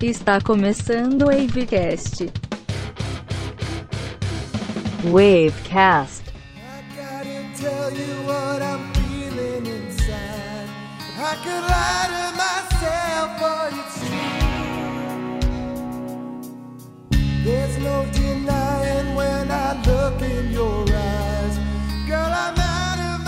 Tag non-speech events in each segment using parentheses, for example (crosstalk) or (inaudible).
Está começando o Wavecast. Wavecast. I gotta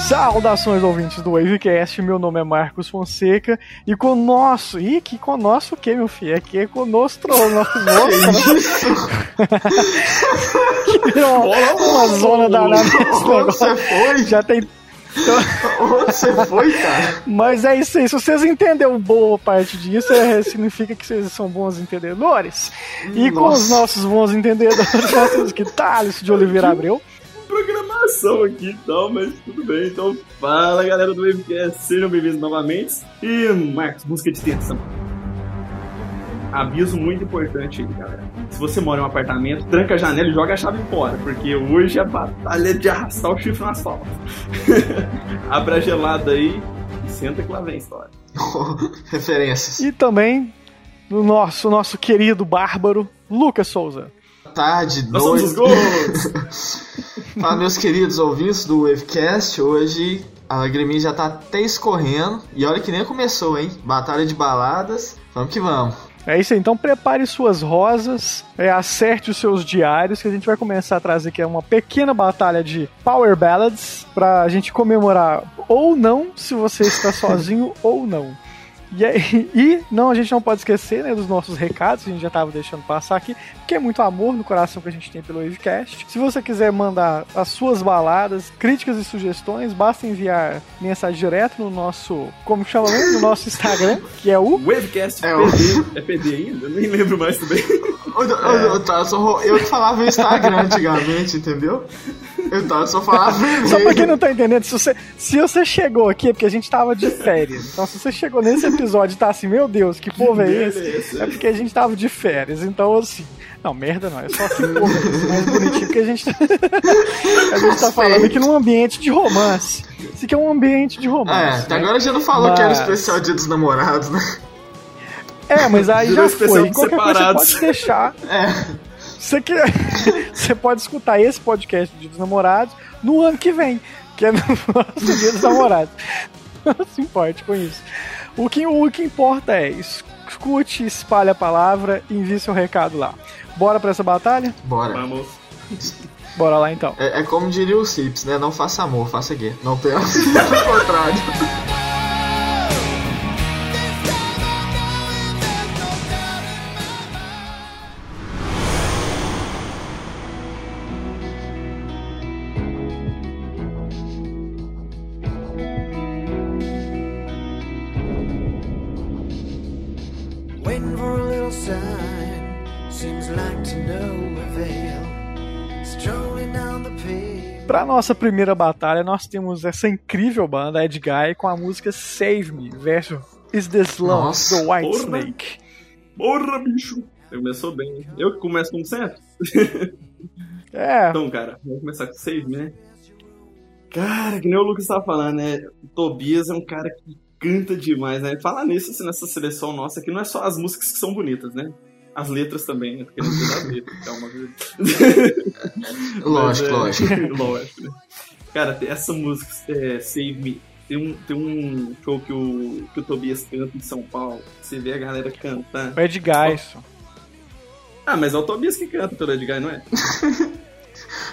Saudações ouvintes do Wavecast, meu nome é Marcos Fonseca e conosco, ih, que conosco o que, meu filho? Aqui é conosco, nosso que virou uma zona danada esse Onde negócio. você foi? Já tem. Onde você foi, cara? Mas é isso aí, se vocês entenderam boa parte disso, é, significa que vocês são bons entendedores. E com os Nossa. nossos bons entendedores, nós temos aqui Thales de Oliveira Abreu. Programação aqui e tal, mas tudo bem. Então, fala galera do Wavecast, sejam bem-vindos novamente. E, Marcos, música de tensão. Aviso muito importante aí, galera. Se você mora em um apartamento, tranca a janela e joga a chave fora, porque hoje a batalha é de arrastar o chifre no asfalto. (laughs) Abra a gelada aí e senta que lá vem a história. (laughs) Referências. E também do nosso, nosso querido bárbaro Lucas Souza. Tarde, Nós somos (laughs) Fala, meus queridos ouvintes do Wavecast. Hoje a lagriminha já tá até escorrendo. E olha que nem começou, hein? Batalha de baladas. Vamos que vamos. É isso aí, então prepare suas rosas, é, acerte os seus diários, que a gente vai começar a trazer aqui uma pequena batalha de Power Ballads pra gente comemorar ou não, se você está (laughs) sozinho ou não. E, aí- (laughs) e não, a gente não pode esquecer né, dos nossos recados, que a gente já estava deixando passar aqui, que é muito amor no coração que a gente tem pelo Wavecast. Se você quiser mandar as suas baladas, críticas e sugestões, basta enviar mensagem direto no nosso, como que chama mesmo? No nosso Instagram, que é o Wavecast É o- PD. É PD ainda? Eu nem lembro mais também. Ô, ô, ô, tá, só- eu que falava o Instagram antigamente, entendeu? Tava só falava Só pra quem não tá entendendo, se você, se você chegou aqui é porque a gente tava de férias. Então, se você chegou nesse episódio e tá assim, meu Deus, que povo é esse? é? É porque a gente tava de férias. Então, assim. Não, merda não, é só que povo é mais bonitinho que a gente, (laughs) a gente tá falando aqui num ambiente de romance. Isso aqui é um ambiente de É, romance. até né? agora já não falou que era o Mas- especial Dia dos Namorados, né? É, mas aí Virou já foi. Qualquer coisa você separados. pode deixar. É. Você, quer... (laughs) você pode escutar esse podcast do Dia dos Namorados no ano que vem, que é no próximo Dia dos Namorados. Não se importe com isso. O que, o que importa é escute, espalhe a palavra e envie seu recado lá. Bora pra essa batalha? Bora. Vamos. Bora lá então. É, é como diria o Cips, né? Não faça amor, faça guerra. Não pelo (laughs) pelo contrário. Nossa primeira batalha, nós temos essa incrível banda, Ed Guy, com a música Save Me, versus Is This Love, Nossa, do White porra. Snake. Porra, bicho! Começou bem. Eu que começo como sempre? (laughs) É, Então, cara, vamos começar com Save Me, né? Cara, que nem o Lucas tava falando, né? O Tobias é um cara que canta demais, né? Falar nisso, assim, nessa seleção nossa aqui, não é só as músicas que são bonitas, né? As letras também, né? Porque não tem das letras, que é. (laughs) Lógico, Mas, é, lógico. (laughs) lógico, né? Cara, essa música, é, Save Me, tem um, tem um show que o, que o Tobias canta em São Paulo. Você vê a galera cantando. o Ed isso. Ah, mas é o Tobias que canta pelo Edgar, não é?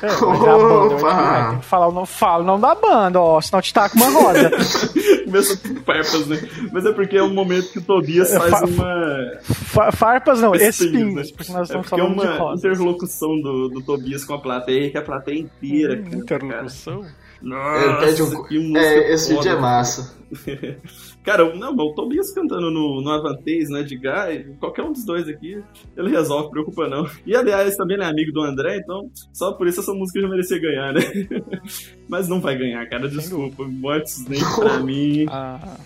É, mas é a banda, o Ed Opa! Tem que falar o nome, fala o nome da banda, ó, senão te taca uma roda. (laughs) Começa com farpas, né? Mas é porque é um momento que o Tobias É, faz fa- uma. Fa- Farpas não, Espinhos, espinhos, né? porque nós É estamos é falando de uma rosas. interlocução do, do Tobias com a plateia, que a plateia inteira Hum, canta, interlocução? Cara. Nossa, um. que música É, esse foda. vídeo é massa. (laughs) Cara, não, mas o Tobias cantando no, no Avantez, né, de Guy, qualquer um dos dois aqui, ele resolve, preocupa não. E aliás, também ele é amigo do André, então só por isso essa música já merecia ganhar, né? (laughs) Mas não vai ganhar, cara, desculpa. White Snake pra (laughs) mim, Ah,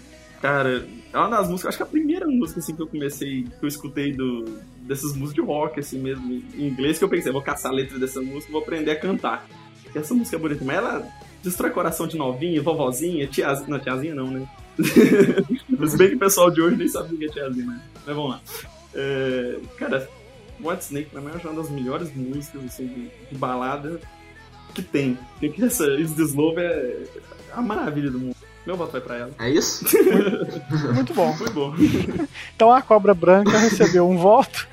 cara, é uma das músicas, acho que a primeira música assim que eu comecei, que eu escutei do, dessas músicas de rock, assim mesmo, em inglês, que eu pensei, vou caçar a letra dessa música, vou aprender a cantar. Porque essa música é bonita, mas ela destrói coração de novinha, vovozinha, tiazinha, não, tiazinha não, né? (laughs) Mas bem que o pessoal de hoje nem sabe o que é tiazinha, né? Mas vamos lá. É, cara, White Snake pra mim é uma das melhores músicas assim, de, de balada que tem. Porque essa Is This Love é a maravilha do mundo. Meu voto vai pra ela. É isso? Muito bom. Foi bom. (laughs) Então a cobra branca recebeu um voto.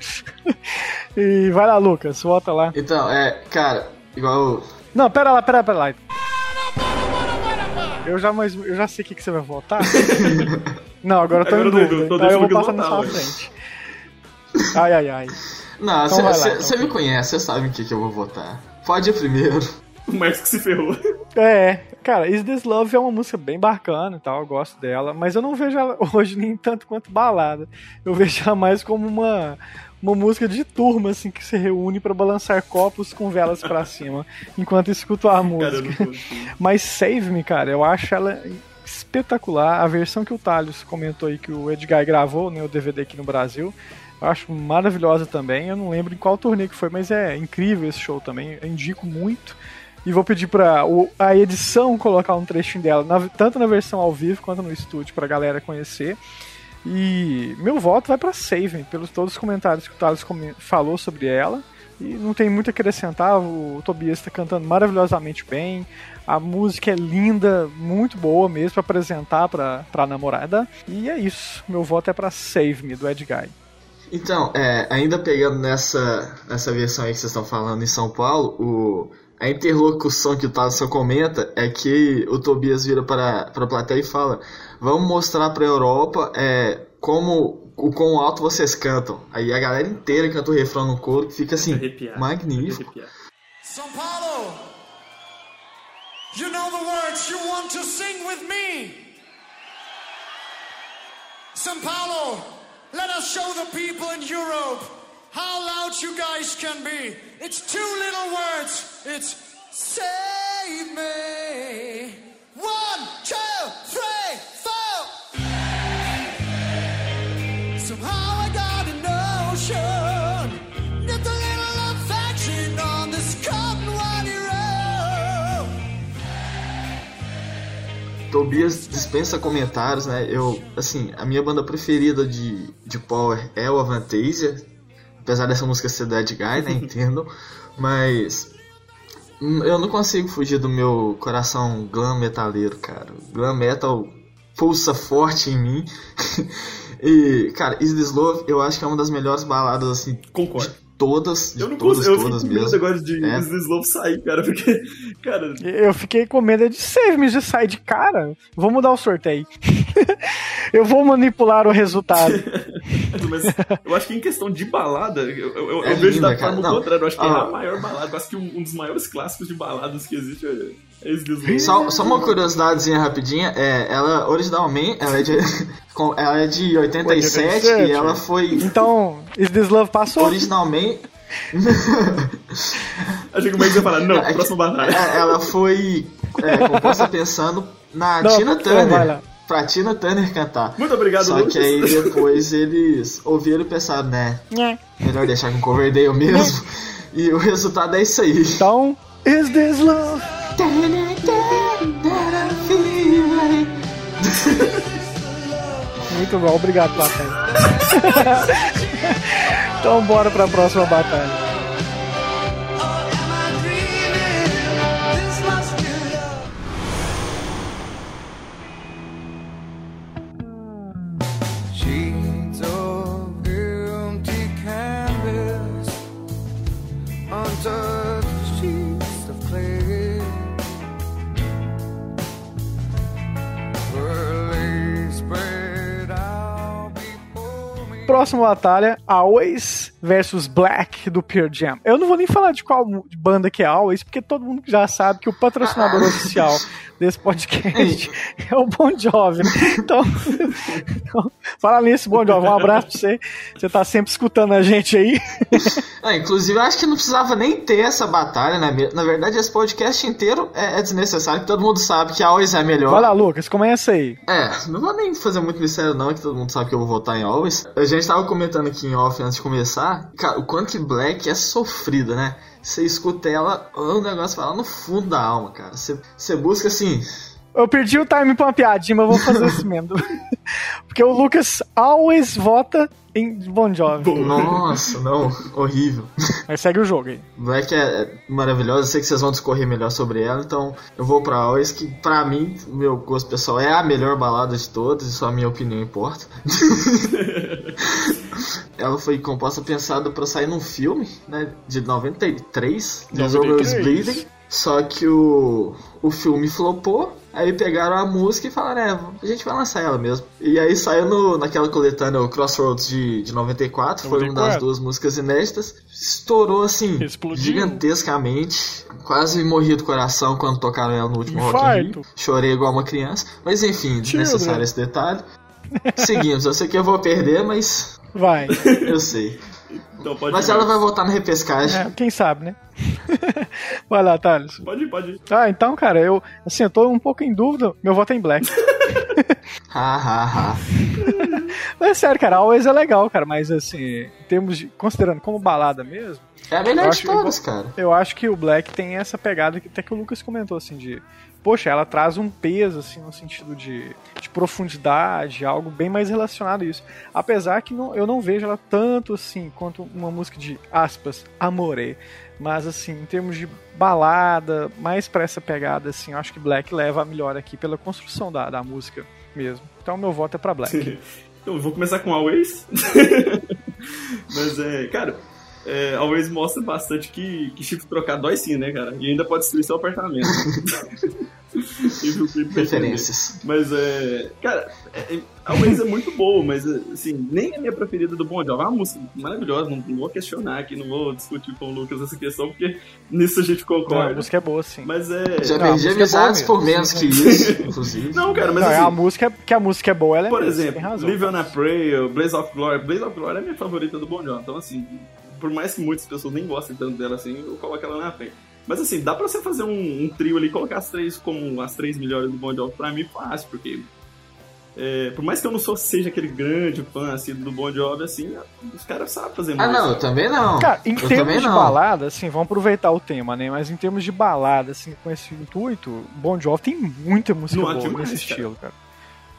E vai lá, Lucas, vota lá. Então, é, cara, igual. Não, pera lá, pera, pera lá. Eu já, mas, eu já sei o que, que você vai votar. (laughs) Não, agora eu tô Agora em eu tô- dúvida. tô Então eu vou passar na eu sua frente. Ai, ai, ai. Não, Então você então, me filho. conhece, você sabe o que, que eu vou votar. Pode ir primeiro. (laughs) O Marcos que se ferrou. É, cara, Is This Love é uma música bem bacana e tal, eu gosto dela, mas eu não vejo ela (laughs) hoje nem tanto quanto balada. Eu vejo ela mais como uma, uma música de turma, assim, que se reúne pra balançar copos com velas pra (laughs) cima, enquanto escuta a Cara, música. consigo. Mas Save Me, cara, eu acho ela espetacular. A versão que o Thales comentou aí, que o Edgar gravou, né, o DVD aqui no Brasil, eu acho maravilhosa também. Eu não lembro em qual turnê que foi, mas é incrível esse show também. Eu indico muito. E vou pedir pra o- a edição colocar um trechinho dela, na- tanto na versão ao vivo quanto no estúdio, pra galera conhecer. E meu voto vai pra Save Me, pelos todos os comentários que o Thales falou sobre ela. E não tem muito a acrescentar, o Tobias está cantando maravilhosamente bem. A música é linda, muito boa mesmo pra apresentar pra, pra namorada. E é isso. Meu voto é pra Save Me, do Ed Guy. Então, é, ainda pegando nessa, nessa versão aí que vocês estão falando em São Paulo, o, a interlocução que o Thaleson comenta é que o Tobias vira para, para a plateia e fala: Vamos mostrar para a Europa é, como o quão alto vocês cantam. Aí a galera inteira canta o refrão no coro, que fica assim, Arrepiar. magnífico. São Paulo, you know the words you want to sing with me. São Paulo, let us show the people in Europe how loud you guys can be. It's two little words. It's save me. One, two, three, four. Somehow I got a notion that the little affection on this cotton whitey road. Tobias dispensa comentários, né? Eu, assim, a minha banda preferida de, de Power é o Avantasia. Apesar dessa música ser do Ed Guy, né? (laughs) Entendo. Mas. Eu não consigo fugir do meu coração glam metaleiro, cara. Glam metal pulsa forte em mim. (laughs) e, cara, Is This Love eu acho que é uma das melhores baladas, assim, Concordo. de todas, de Eu não todas, consigo, eu todas medo mesmo. agora de É. Is This Love sair, cara, porque, cara, Eu fiquei com medo de Save Me já sair de cara. Vou mudar o sorteio. (laughs) eu vou manipular o resultado. Mas eu acho que em questão de balada, eu, eu- eu É vejo linda, da cara. forma contrária. Eu acho que é Ah. a maior balada. Eu acho que um, um dos maiores clássicos de baladas que existe é, é. Só, só uma curiosidadezinha rapidinha, é, ela originalmente, ela é de, (laughs) com- ela é de 87, 87, e ela foi Então, Is This Love passou? originalmente, (laughs) Achei que o Max ia falar, não, (laughs) É próxima batalha. é, ela foi é, composta pensando na Não, Tina. Turner, pra Tina Turner cantar. Muito obrigado, Só Lucas. que aí depois eles ouviram e pensaram, né, Nhé. melhor deixar com Coverdale mesmo. E o resultado é isso aí. Então, Is This Love? Muito bom, obrigado, plateia. (laughs) então, bora pra próxima batalha. Próxima batalha, Always versus Black do Pearl Jam. Eu não vou nem falar de qual banda que é Always, porque todo mundo já sabe que o patrocinador oficial desse podcast (laughs) é o Bon Jovi. Então, então fala nisso, Bon Jovi, um abraço pra você. Você tá sempre escutando a gente aí. Ah, inclusive, eu acho que não precisava nem ter essa batalha, né? Na verdade, esse podcast inteiro é, é desnecessário, que todo mundo sabe que a Always é melhor. Vai lá, Lucas, começa aí. É, não vou nem fazer muito mistério não, que todo mundo sabe que eu vou votar em Always. A gente tava comentando aqui em off antes de começar, cara, o quanto que Black é sofrida, né? Você escuta ela, o negócio vai lá no fundo da alma, cara. Você busca assim, eu perdi o time pra uma piadinha, mas eu vou fazer isso mesmo. (laughs) Porque o Lucas always vota em Bon Jovi. Nossa, não, horrível. Mas segue o jogo aí. Black é é maravilhosa, eu sei que vocês vão discorrer melhor sobre ela, então eu vou pra Always, que pra mim, meu gosto pessoal, é a melhor balada de todas, e só a minha opinião importa. (laughs) ela foi composta pensada pra sair num filme, né, de 93, There's Always 93. Bleeding, só que o, o filme flopou, aí pegaram a música e falaram, é, a gente vai lançar ela mesmo. E aí saiu no, naquela coletânea, o Crossroads de, de 94, foi uma das 94. duas músicas inéditas, estourou assim, Explodiu. gigantescamente, quase morri do coração quando tocaram ela no último Rock in Rio. Infarto. Chorei igual uma criança, mas enfim, desnecessário esse detalhe. Seguimos, eu sei que eu vou perder, mas Vai. (laughs) eu sei. Então pode Mas ir. ela vai voltar na repescagem. É, quem sabe, né? (laughs) vai lá, Thales. Pode ir, pode ir. Ah, então, cara, eu, assim, eu tô um pouco em dúvida. Meu voto é em Black. (laughs) Ha, ha, ha. (laughs) Mas é sério, cara, Always é legal, cara, mas assim, em termos de. Considerando como balada mesmo, É a melhor Eu de acho todas, cara. eu acho que o Black tem essa pegada que até que o Lucas comentou, assim, de. Poxa, ela traz um peso, assim, no sentido de, de profundidade, algo bem mais relacionado a isso. Apesar que não, eu não vejo ela tanto assim quanto uma música de aspas, amore. Mas assim, em termos de balada, mais pra essa pegada, assim, eu acho que Black leva a melhor aqui pela construção da, da música mesmo. Então meu voto é pra Black. (laughs) Eu vou começar com Always. (laughs) Mas é, cara, é, Always mostra bastante que, que chifre trocar dói sim, né, cara? E ainda pode destruir seu apartamento. (laughs) Entender. Referências. Mas é. Cara, é, é, Always é muito boa, mas assim, nem é minha preferida do Bon Jovi. É uma música maravilhosa, não, não vou questionar aqui, não vou discutir com o Lucas essa questão, porque nisso a gente Não, a concorda. música é boa, sim. Mas é. Já a perdi música é amizades boa por menos que isso, (laughs) inclusive. Não, cara, mas Não, é assim. a música que a música é boa, ela é Por mesmo, exemplo. Live on a Prayer, Blaze of Glory. Blaze of Glory é minha favorita do Bon Jovi. Então, assim, por mais que muitas pessoas nem gostem tanto dela assim, eu coloco ela na frente. Mas assim, dá pra você fazer um, um trio ali, colocar as três como as três melhores do Bon Jovi pra mim fácil, porque é, por mais que eu não sou, seja aquele grande fã assim, do Bon Jovi, assim, os caras sabem fazer Ah, música. não, eu também não. Cara, em eu termos também de não. balada, assim, vamos aproveitar o tema, né? Mas em termos de balada, assim, com esse intuito, Bon Jovi tem muita música Não, boa demais, nesse cara. estilo, cara.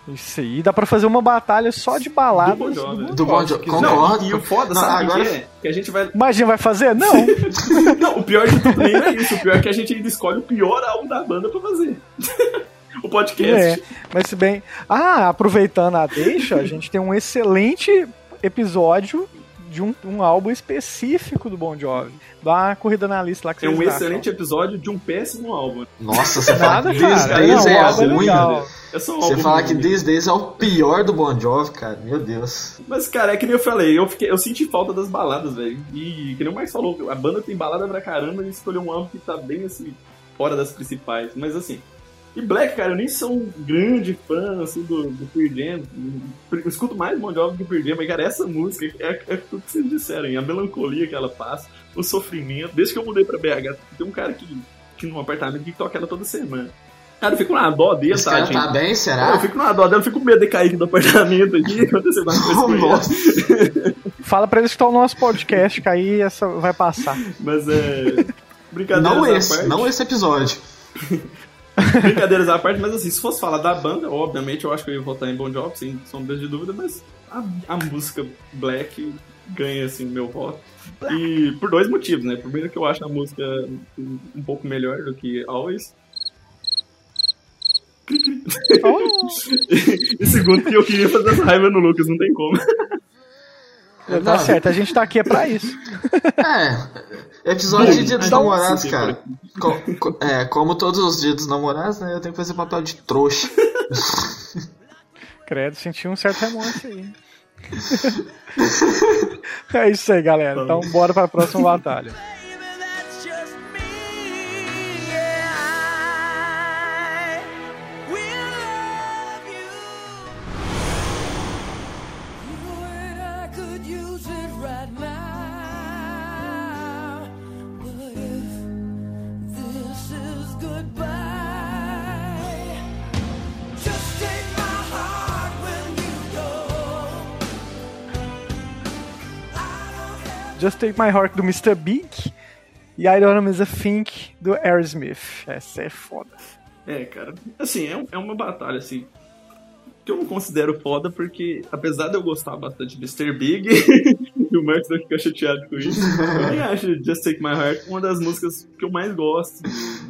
Isso aí, dá pra fazer uma batalha só de baladas Do Bon Jovi, né? Do Bon Jovi, concordo. Não, e o foda, Não, sabe agora- que é? Que a gente vai. Imagina, vai fazer? Não! (laughs) Não, o pior de tudo nem é isso. O pior é que a gente ainda escolhe o pior álbum da banda pra fazer. (laughs) o podcast. é, mas se bem... Ah, aproveitando a deixa, a gente tem um excelente episódio de um, um álbum específico do Bon Jovi. Dá uma corrida na lista lá que É vocês um acham. excelente episódio de um péssimo álbum. Nossa, você Nada, que These cara. Days é é ruim. É só um Você falar que. These Days é o pior do Bon Jovi, cara. Meu Deus. Mas, cara, é que nem eu falei, eu, fiquei, eu senti falta das baladas, velho. E que nem o Marcos falou, a banda tem balada pra caramba e escolheu um álbum que tá bem assim, fora das principais. Mas assim. E Black, cara, eu nem sou um grande fã assim, do, do Pearl Jam. Eu escuto mais Bon Jovi que o Pearl Jam, mas, cara, essa música é, é tudo que vocês disseram, hein? a melancolia que ela passa, o sofrimento. Desde que eu mudei pra BH, tem um cara que, que num apartamento que toca ela toda semana. Cara, eu fico na dó dele, Esse tá, gente? tá bem, Eu será? fico na dó dela, eu fico com medo de cair aqui do apartamento aqui, (laughs) acontecer alguma coisa com. (laughs) Fala pra eles que estão no nosso podcast, que aí essa vai passar. Mas é. (laughs) Brincadeiras Não esse, parte. não esse episódio. (laughs) Brincadeiras à parte, mas assim, se fosse falar da banda, obviamente eu acho que eu ia votar em Bon Jovi, sem sombra de dúvida, mas a, a música Black ganha assim meu voto. E por dois motivos, né? Primeiro que eu acho a música um, um pouco melhor do que Always. Oh, (laughs) E segundo que eu queria fazer essa raiva no Lucas, não tem como. (laughs) tá Não. certo, a gente tá aqui é pra isso. É, episódio de dia dos namorados, cara. Co- co- é, como todos os dias dos namorados, né? Eu tenho que fazer papel de trouxa. (laughs) Credo, senti um certo remorso aí. (laughs) é isso aí, galera. Então bora pra próxima batalha. Just Take My Heart do Mr. Big e I Don't Miss a Think do Aerosmith. Essa é foda. É, cara. Assim, é, é uma batalha, assim. Que eu não considero foda, porque apesar de eu gostar bastante de Mr. Big, (laughs) e o Marcos vai ficar chateado com isso, eu nem acho Just Take My Heart uma das músicas que eu mais gosto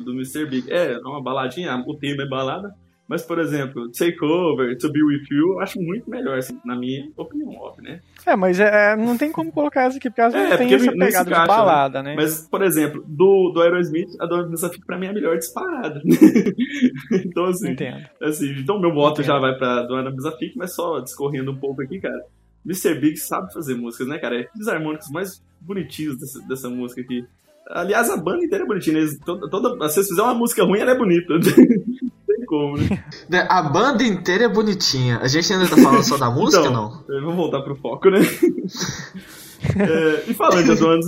do Mr. Big. É, é uma baladinha, o tema é balada, mas, por exemplo, Take Over, To Be With You, eu acho muito melhor, assim, na minha opinião, óbvio, né? É, mas é, é, não tem como colocar essa aqui, porque elas É, não tem essa pegada de encaixa, balada, né? Mas, por exemplo, do, do Aerosmith, a Dona Fica pra mim é a melhor disparada. (laughs) então, assim, Entendo. assim, então meu voto Entendo. já vai pra Dona Vanessa mas só discorrendo um pouco aqui, cara. Mr. Big sabe fazer músicas, né, cara? É um dos harmônicos mais bonitinhos dessa, dessa música aqui. Aliás, a banda inteira é bonitinha. Eles, toda, toda, se vocês fizerem uma música ruim, ela é bonita. (laughs) Né? Né, A banda inteira é bonitinha. A gente ainda tá falando só da (laughs) música, Então, não? Vamos voltar pro foco, né? É, e falando de Adonis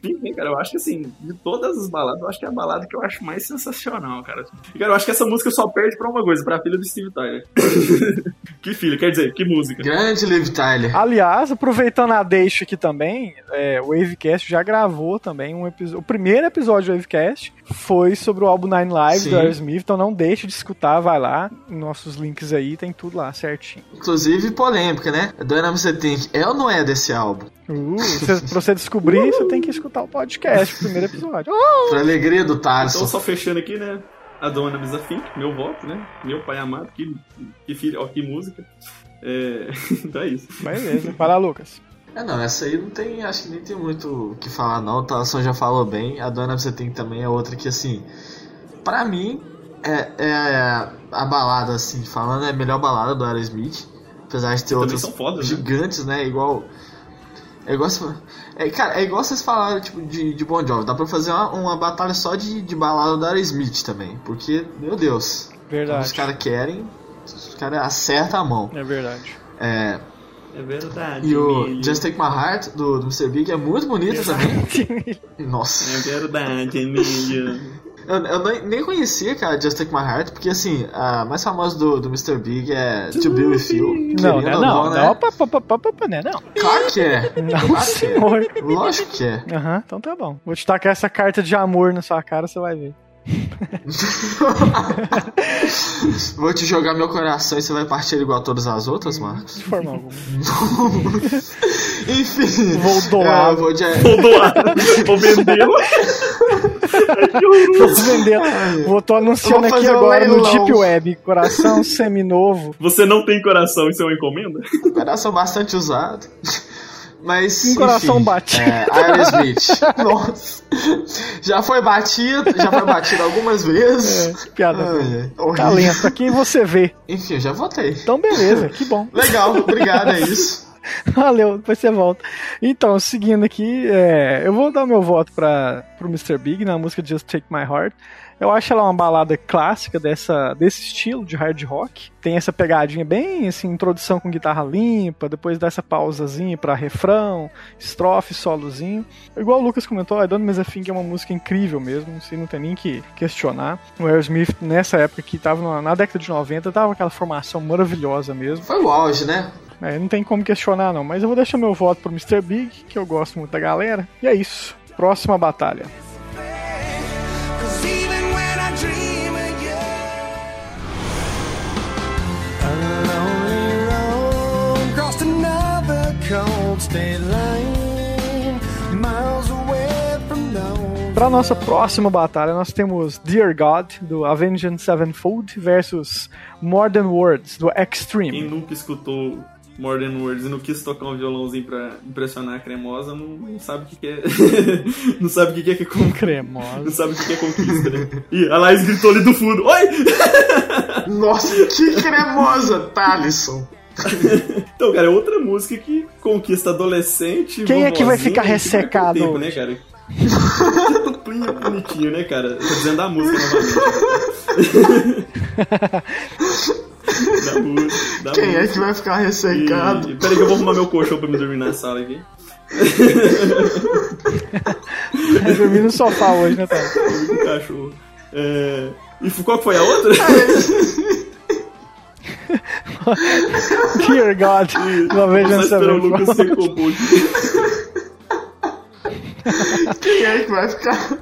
Pink, né, cara, eu acho que assim, de todas as baladas, eu acho que é a balada que eu acho mais sensacional, cara. E, cara, eu acho que essa música só perde pra uma coisa, pra filha do Steve Tyler. (laughs) que filha, quer dizer, que música. Grande Liv Tyler. Aliás, aproveitando a deixa aqui também, é, o Wavecast já gravou também um episódio. O primeiro episódio do Wavecast foi sobre o álbum Nine Lives Sim. do Aerosmith, então não deixe de escutar, vai lá. Nossos links aí, tem tudo lá certinho. Inclusive, polêmica, né? Dynamite Você Think é ou não é desse álbum? Uh, cê- pra você descobrir, você tem que escutar o podcast, o primeiro episódio. Oh! (laughs) Pra alegria do Então, Thaleson. só fechando aqui, né? A Dona Misa Fink, meu voto, né? Meu pai amado, que, que filho, ó, que música. É, (laughs) então é isso. Beleza, vai lá, Lucas. É, não, essa aí não tem, acho que nem tem muito o que falar, não. O Thaleson já falou bem. A Dona Você Think também é outra que, assim, pra mim, é, é a balada, assim, falando, é a melhor balada do Aerosmith. Apesar de ter Também outras né? gigantes, né? Igual. É igual, é, cara, é igual vocês falaram, tipo, de, de Bon Jovi. Dá pra fazer uma, uma batalha só de, de balada do Aerosmith também. Porque, meu Deus, quando os Verdade. caras querem, os caras acertam a mão. É verdade. É, É verdade. e o. Just Take My Heart do, do Mr. Big é muito bonito também. (laughs) Nossa. É verdade, Emílio. Eu, eu nem, conhecia, cara, Just Take My Heart, porque assim, a mais famosa do, do Mr. Big é To Be With You. Não, não, ou não, né? não, pa, pa, pa, pa, pa, pa, né, não. Claro que é. Não, Claro que é. senhor. Lógico que é. Aham, então tá bom. Vou te tacar essa carta de amor na sua cara, você vai ver. (laughs) Vou te jogar meu coração e você vai partir igual a todas as outras, Marcos? De forma alguma. (laughs) Enfim. Vou doar. é, vou de... Vou doar. Vou vendê-lo. Vou vender. Vou tô anunciando vou aqui um agora no. Deep Web. Coração seminovo. Você não tem coração, isso é uma encomenda? coração bastante usado. Mas. Um coração enfim, batido. É, Aerosmith. (laughs) Nossa. Já foi batido, já foi batido algumas É, vezes. piada. Ai. Talento, aqui você vê. Enfim, eu já votei. Então beleza, que bom. Legal, obrigado, é isso. (laughs) Valeu, depois você volta. Então, seguindo aqui, é, eu vou dar meu voto para pro Mr. Big na música Just Take My Heart. Eu acho ela uma balada clássica dessa, desse estilo de hard rock. Tem essa pegadinha bem assim, introdução com guitarra limpa, depois dá essa pausazinha para refrão, estrofe, solozinho. Igual o Lucas comentou, I Don't Miss a Thing é uma música incrível mesmo, assim, não tem nem que questionar. O Aerosmith, nessa época que tava na, na década de 90, tava aquela formação maravilhosa mesmo. Foi o auge, né? É, não tem como questionar, não. Mas eu vou deixar meu voto pro Mr. Big, que eu gosto muito da galera. E é isso. Próxima batalha. Pra nossa próxima batalha, nós temos Dear God, do Avenged Sevenfold, versus More Than Words, do Quem Extreme. nunca escutou More Than Words e não quis tocar um violãozinho pra impressionar a cremosa, não, não sabe o que, que é. (laughs) não sabe o que, que é que é con- Não Cremosa. sabe o que, que é conquista, né? Ih, a Laís gritou ali do fundo. Oi! (laughs) Nossa, que cremosa, Thalisson. (laughs) Então, cara, é outra música que conquista adolescente. Quem é que vai ficar ressecado Tempo, né, cara? (laughs) Bonitinho, né, cara? Tô dizendo da música novamente. (laughs) da música. Da Quem é música. que vai ficar ressecado? E, peraí que eu vou arrumar meu colchão pra me dormir na sala aqui. Vai dormir no sofá hoje, né, Tati? Cachorro. É... E qual que foi a outra? Dear God, do Só Avenged esperando o Lucas se Sevenfold. recompor aqui. Quem é que vai ficar.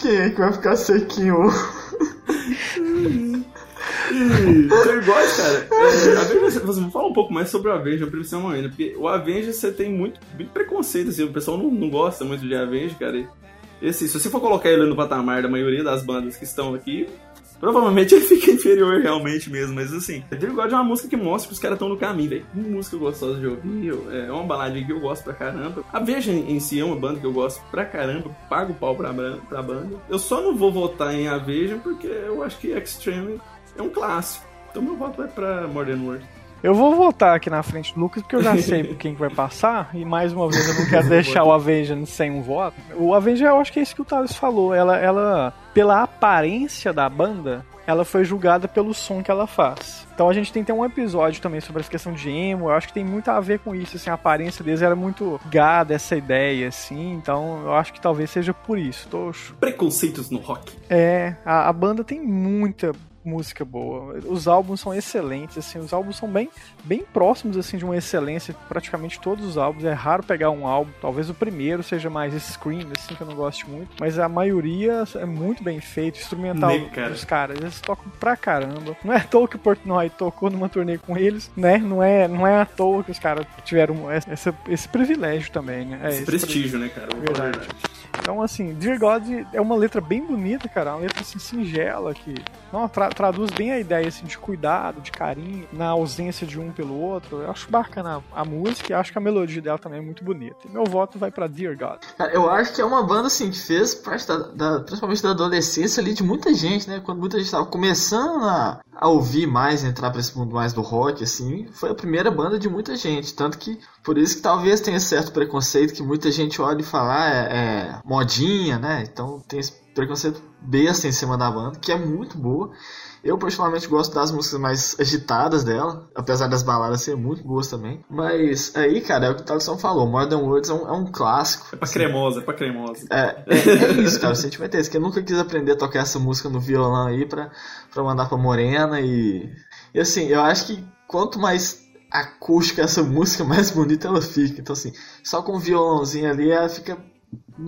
Quem é que vai ficar sequinho? E God, cara, é, falar um pouco mais sobre o Avengers, principalmente, porque o Avengers você tem muito, muito preconceito, assim, o pessoal não, não gosta muito de Avengers, cara. E, e assim, se você for colocar ele no patamar da maioria das bandas que estão aqui, provavelmente ele fica inferior realmente mesmo, mas assim, Dear God é uma música que mostra que os caras estão no caminho, velho. Música gostosa de ouvir, é uma baladinha que eu gosto pra caramba. A Veja em si é uma banda que eu gosto pra caramba, pago o pau pra, pra banda. Eu só não vou votar em A Veja porque eu acho que Extreme é um clássico. Então meu voto vai pra Modern World. Eu vou votar aqui na frente do Lucas, porque eu já (laughs) sei quem que vai passar, e mais uma vez eu não quero deixar o Avengers sem um voto. O Avengers, eu acho que é isso que o Thales falou. Ela, ela, pela aparência da banda, ela foi julgada pelo som que ela faz. Então a gente tem ter um episódio também sobre essa questão de emo. Eu acho que tem muito a ver com isso, assim, a aparência deles era muito gada essa ideia, assim. Então eu acho que talvez seja por isso. Tô Preconceitos no rock. é, a, a banda tem muita música boa. Os álbuns são excelentes, assim, os álbuns são bem, bem próximos assim de uma excelência, praticamente todos os álbuns. É raro pegar um álbum, talvez o primeiro seja mais Scream, assim, que eu não gosto muito, mas a maioria é muito bem feito, instrumental Né, cara? dos caras, eles tocam pra caramba. Não é à toa que o Portnoy tocou numa turnê com eles, né? Não é, não é à toa que os caras tiveram essa, esse privilégio também, né? É, Esse prestígio, né, cara? A Verdade. Então, assim, Dear God é uma letra bem bonita, cara. Uma letra assim, singela, que não, tra- traduz bem a ideia assim, de cuidado, de carinho, na ausência de um pelo outro. Eu acho bacana a, a música e acho que a melodia dela também é muito bonita. E meu voto vai pra Dear God. Cara, eu acho que é uma banda assim que fez parte da, da- principalmente da adolescência ali de muita gente, né? Quando muita gente tava começando a, a ouvir mais, entrar pra esse mundo mais do rock, assim, foi a primeira banda de muita gente. Tanto que por isso que talvez tenha certo preconceito que muita gente olha e fala, ah, é, é modinha, né? Então tem esse preconceito besta em cima da banda, que é muito boa. Eu particularmente gosto das músicas mais agitadas dela, apesar das baladas serem muito boas também. Mas aí, cara, é o que o Thaleson falou, Modern Words é um, é um clássico. É pra cremosa, é pra cremosa. É, é, é isso, cara, o sentimento é esse, que eu nunca quis aprender a tocar essa música no violão aí pra, pra mandar pra Morena e... E assim, eu acho que quanto mais acústica essa música, (laughs) mais bonita ela fica. Então assim, só com o violãozinho ali, ela fica.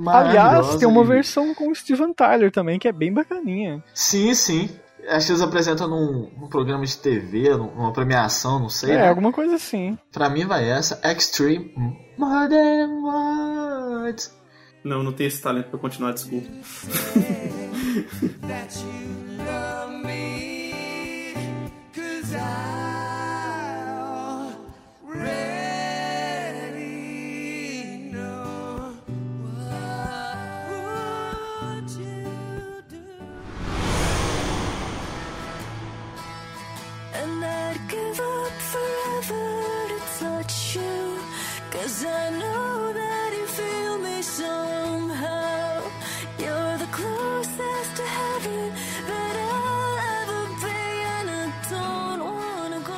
Aliás, tem uma versão com o Steven Tyler também, que é bem bacaninha. Sim, sim. Acho que eles apresentam num, num programa de TV, num- numa premiação, não sei. É, né? alguma coisa assim. Pra mim vai essa, Extreme Modern Words. Não, não tenho esse talento pra continuar, desculpa. (laughs) that you love me. Cause I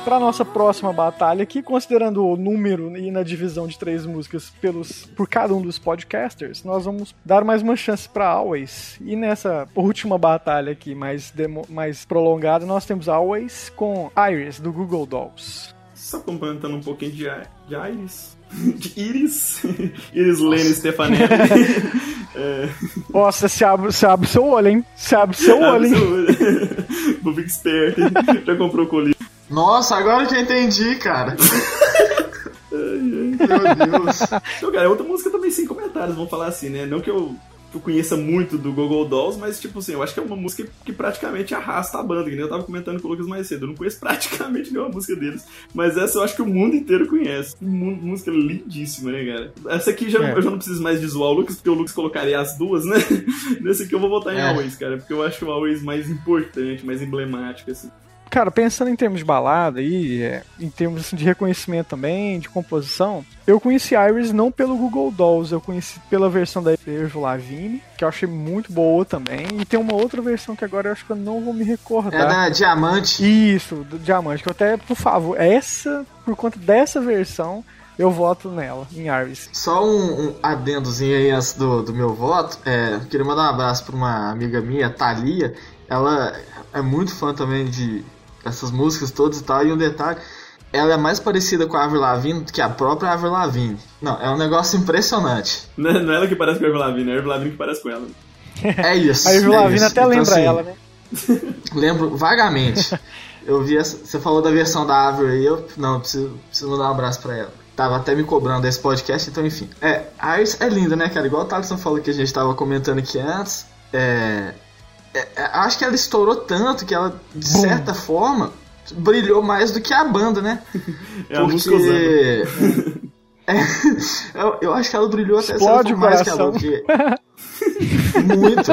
Pra nossa próxima batalha aqui, considerando o número e na divisão de três músicas pelos, por cada um dos podcasters, nós vamos dar mais uma chance pra Always. E nessa última batalha aqui, mais, demo- mais prolongada, nós temos Always com Iris, do Google Dolls. Só complementando um pouquinho de, de Iris. (laughs) De Iris. (laughs) Iris Lene Stefanelli. (laughs) é, Nossa, se abre, se abre seu olho, hein? Se abre seu olho, hein? Vou ficar esperto. Já comprou colírio. Nossa, agora que eu entendi, cara. (laughs) Meu Deus. Então, cara, é outra música também sem comentários, vamos falar assim, né? Não que eu, que eu conheça muito do Google Dolls, mas, tipo assim, eu acho que é uma música que praticamente arrasta a banda, que nem eu tava comentando com o Lucas mais cedo. Eu não conheço (laughs) praticamente nenhuma música deles, mas essa eu acho que o mundo inteiro conhece. Música lindíssima, né, cara? Essa aqui já, É. eu já não preciso mais de zoar o Lucas, porque o Lucas colocaria as duas, né? (laughs) Nesse aqui eu vou votar em É. Always, cara, porque eu acho o Always mais importante, mais emblemático, assim. Cara, pensando em termos de balada aí, é, em termos assim, de reconhecimento também, de composição, eu conheci Iris não pelo Google Dolls, eu conheci pela versão da Ervo Lavigne, que eu achei muito boa também, e tem uma outra versão que agora eu acho que eu não vou me É recordar. da Diamante. Isso, do Diamante, que eu até, por favor, essa, por conta dessa versão, eu voto nela, em Iris. Só um, um adendozinho aí antes do, do meu voto. É, queria mandar um abraço pra uma amiga minha, Thalia. Ela é muito fã também de essas músicas todas e tal. E um detalhe, ela é mais parecida com a Avril Lavigne do que a própria Avril Lavigne. Não, é um negócio impressionante. (laughs) Não é não é ela que parece com a Erva Lavigne, é a Erva Lavigne que parece com ela. É (laughs) isso. A Ervo é Lavigne isso. até Então, lembra assim, ela, né? (laughs) Lembro vagamente. Eu vi essa. Você falou da versão da Árvore aí, eu. Não, eu preciso, preciso mandar um abraço pra ela. Tava até me cobrando esse podcast, então enfim. É, a Iris é linda, né, cara? Igual o Thaleson falou que a gente tava comentando aqui antes. É. é, é, acho que ela estourou tanto que ela, de certa forma, brilhou mais do que a banda, né? (laughs) É usando. É, (laughs) eu, eu acho que ela brilhou até Explode certo o mais que a porque (laughs) muito.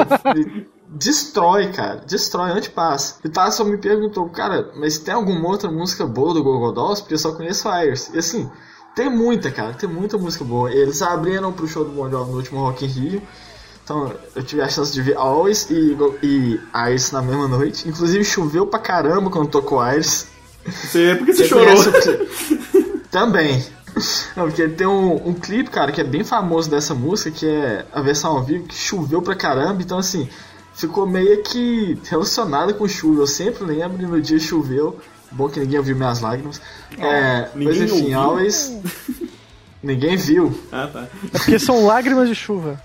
Destrói, cara. Destrói onde passa. E Tasson me perguntou, cara, mas tem alguma outra música boa do Google Dolls? Porque eu só conheço Fires. E assim, tem muita, cara. Tem muita música boa. Eles abriram pro show do Bon Jovi no último Rock in Rio. Então eu tive a chance de ver Always e, e Iris na mesma noite. Inclusive choveu pra caramba quando tocou Iris. Você, porque você Você chorou. Também. Não, porque tem um, um clipe, cara, que é bem famoso dessa música, que é a versão ao vivo, que choveu pra caramba, então assim, ficou meio que relacionado com chuva. Eu sempre lembro e no dia choveu. Bom que ninguém ouviu minhas lágrimas. é, mas ninguém enfim, ouviu? Always. ninguém viu. Ah, tá. É porque são lágrimas de chuva.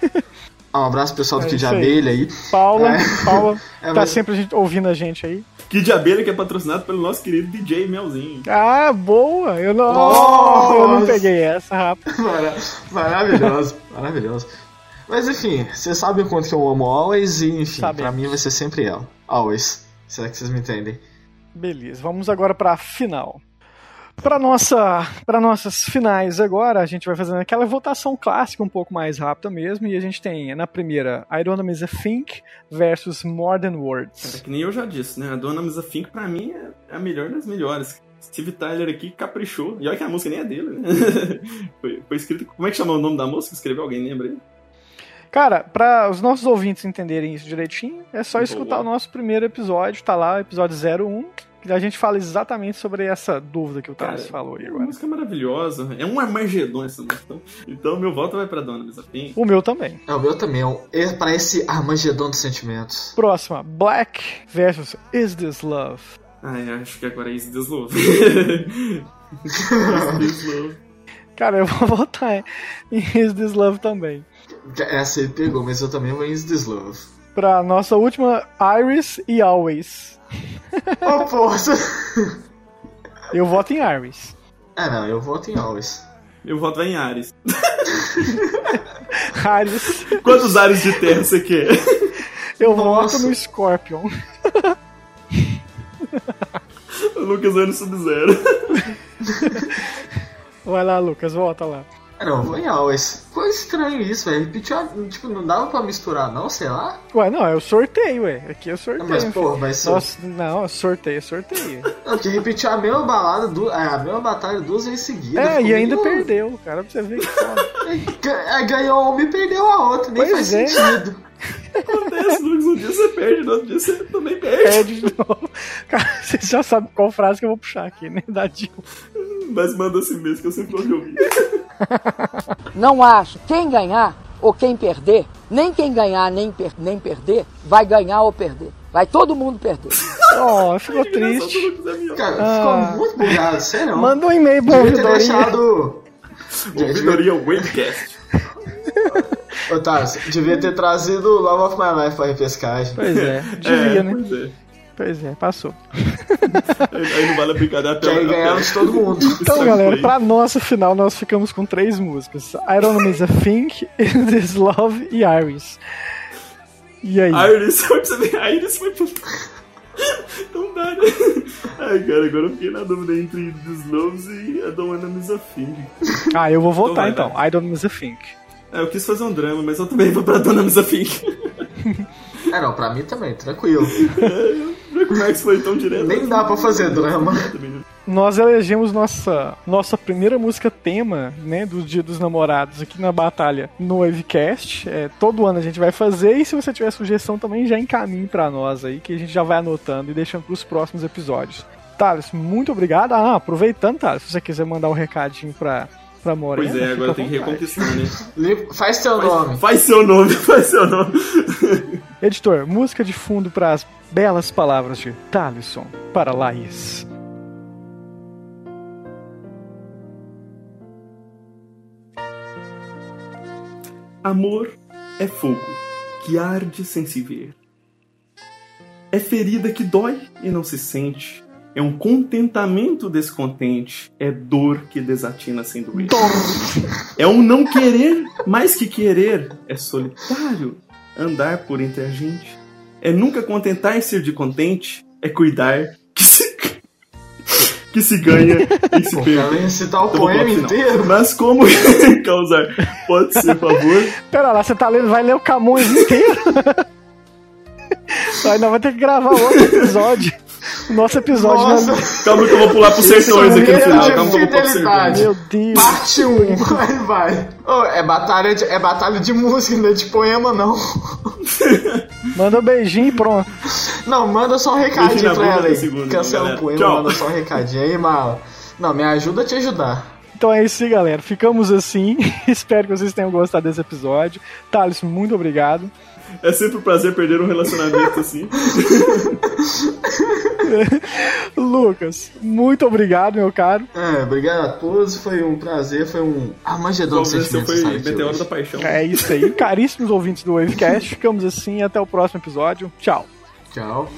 (laughs) Um abraço pro pessoal do É Kid de. Abelha aí. Paula, É. Paula (laughs) É, tá mas- sempre a gente, ouvindo a gente aí. Kid Abelha que é patrocinado pelo nosso querido DJ Melzinho. Ah, boa! Eu não, Nossa! (laughs) eu não peguei essa, rapaz. (laughs) Mara- Maravilhoso, maravilhoso. Mas enfim, vocês sabem o quanto que eu amo Always e enfim, Sabemos. pra mim vai ser sempre ela. Always. Será que vocês me entendem? Beleza, vamos agora pra final. Para nossa, para nossas finais agora, a gente vai fazendo aquela votação clássica um pouco mais rápida mesmo, e a gente tem na primeira I Don't Know Is a Think versus More Than É Words. que nem eu já disse, né? A Dona Misa Fink, pra mim, é a melhor das melhores. Steve Tyler aqui caprichou. E olha que a música nem é dele, né? (laughs) foi, foi escrito. Como é que chama o nome da música? Escreveu alguém, lembra aí? Cara, para os nossos ouvintes entenderem isso direitinho, é só Boa. escutar o nosso primeiro episódio, tá lá, episódio 01, que a gente fala exatamente sobre essa dúvida que o Thales falou aí É uma agora. música maravilhosa. É um Armagedon essa música. Então, então meu voto vai pra Dona Misa Fink. O meu também. É o meu também, é é pra esse Armagedon dos sentimentos. Próxima, Black versus Is This Love? Ai, acho que agora é Is This Love. (laughs) Is This Love. Cara, eu vou (laughs) votar em Is This Love também. Essa ele pegou, mas eu também vou em Is This Love. Pra nossa última, Iris e Always. (laughs) Poxa! Eu voto em Iris. É, não, eu voto em Always. Meu voto em Ares. (laughs) Iris. Quantos ares de terra você quer? Eu Nossa. voto no Scorpion. (laughs) Lucas vai no Sub-Zero. Vai lá, Lucas, volta lá. É, não, eu vou em Always. Ficou estranho isso, velho. Repetiu, a- tipo, não dava pra misturar, não, sei lá. Ué, não, é o sorteio, ué. Aqui é o sorteio. Mas, pô, vai ser. Nossa, não, sorteio, sorteio. (laughs) Não, porque repetiu a mesma balada, du... é, a mesma batalha duas vezes seguidas. É, e ainda meio- perdeu, cara, pra você ver que foda. (laughs) Ga- é, Ganhou uma e perdeu a outra, nem Pois faz é. sentido. (laughs) Acontece, Lucas. Um dia você perde, no outro dia você também perde. Perde de novo. Cara, vocês já sabem qual frase que eu vou puxar aqui, né? Da Dilma. Mas manda assim mesmo que eu sempre vou ouvir. (laughs) Não acho. Quem ganhar ou quem perder, nem quem ganhar nem, per- nem perder, vai ganhar ou perder. Vai todo mundo perder. (laughs) Ó, ficou triste. é. Cara, Ah. ficou muito bugado, sério. Manda um e-mail pra Devia ter ouvidoria. deixado. Ouvidoria Wavecast. Ô, Tarso, devia ter trazido Love of My Life pra repescagem. Pois é, (laughs) devia, é, né? Pois é. Pois é, passou. Aí, não vale a brincadeira Que aí ganhava de todo mundo. Então, galera, pra nossa final, nós ficamos com três músicas: Iron Man is a Think, Is (laughs) This Love e Iris. E aí? Iris, você vê? Iris foi pro. (laughs) Não dá, né? Ai, cara, agora eu fiquei na dúvida entre This Loves e a Don't Wanna Miss a Thing. Ah, eu vou votar Então então. I don't miss a think. É, eu quis fazer um drama, mas eu também vou pra Dona Miss a Thing. É, não, pra mim também, tranquilo. (laughs) (laughs) Como é que foi tão direto? Nem dá pra fazer drama. Nós elegemos nossa, nossa primeira música tema, né, do Dia dos Namorados aqui na batalha no Wavecast. É, todo ano a gente vai fazer e se você tiver sugestão também já encaminhe pra nós aí, que a gente já vai anotando e deixando pros próximos episódios. Thales, muito obrigado. Ah, aproveitando, Thales, se você quiser mandar um recadinho pra, pra Morena. Pois é, agora tem que reconquistar, né? Faz teu nome. Faz seu nome, (laughs) faz seu nome. Editor, música de fundo para as belas palavras de Thaleson para Laís. Amor é fogo que arde sem se ver. É ferida que dói e não se sente. É um contentamento descontente. É dor que desatina sem doer. É um não querer mais que querer. É solitário andar por entre a gente. É nunca contentar e ser de contente. É cuidar que se, (laughs) que se ganha e se Ela perde. ia recitar o vou poema inteiro. Mas como (laughs) causar? Pode ser, por favor. Pera lá, você tá lendo, vai ler o Camões inteiro? Aí nós vamos ter que gravar outro episódio. O nosso episódio. Nossa, né? Calma que eu vou pular pro sertões aqui no final. de Calma que eu vou pular pro sertões. Meu Deus. parte 1. Vai, vai. Ô, é, batalha de, é batalha de música, não é de poema, não. (laughs) Manda um beijinho e pronto. Não, manda só um recadinho pra ela aí. Cancela o poema, Tchau. manda só um recadinho aí, mala. Não, me ajuda a te ajudar. Então é isso aí, galera. Ficamos assim. (laughs) Espero que vocês tenham gostado desse episódio. Thales, muito obrigado. É sempre um prazer perder um relacionamento assim. (laughs) Lucas, muito obrigado, meu caro. É, obrigado a todos, foi um prazer, foi um armagedão de sentimentos. foi Meteoro hoje. da Paixão. É isso aí. Caríssimos ouvintes do Wavecast. Ficamos assim. Até o próximo episódio. Tchau. Tchau.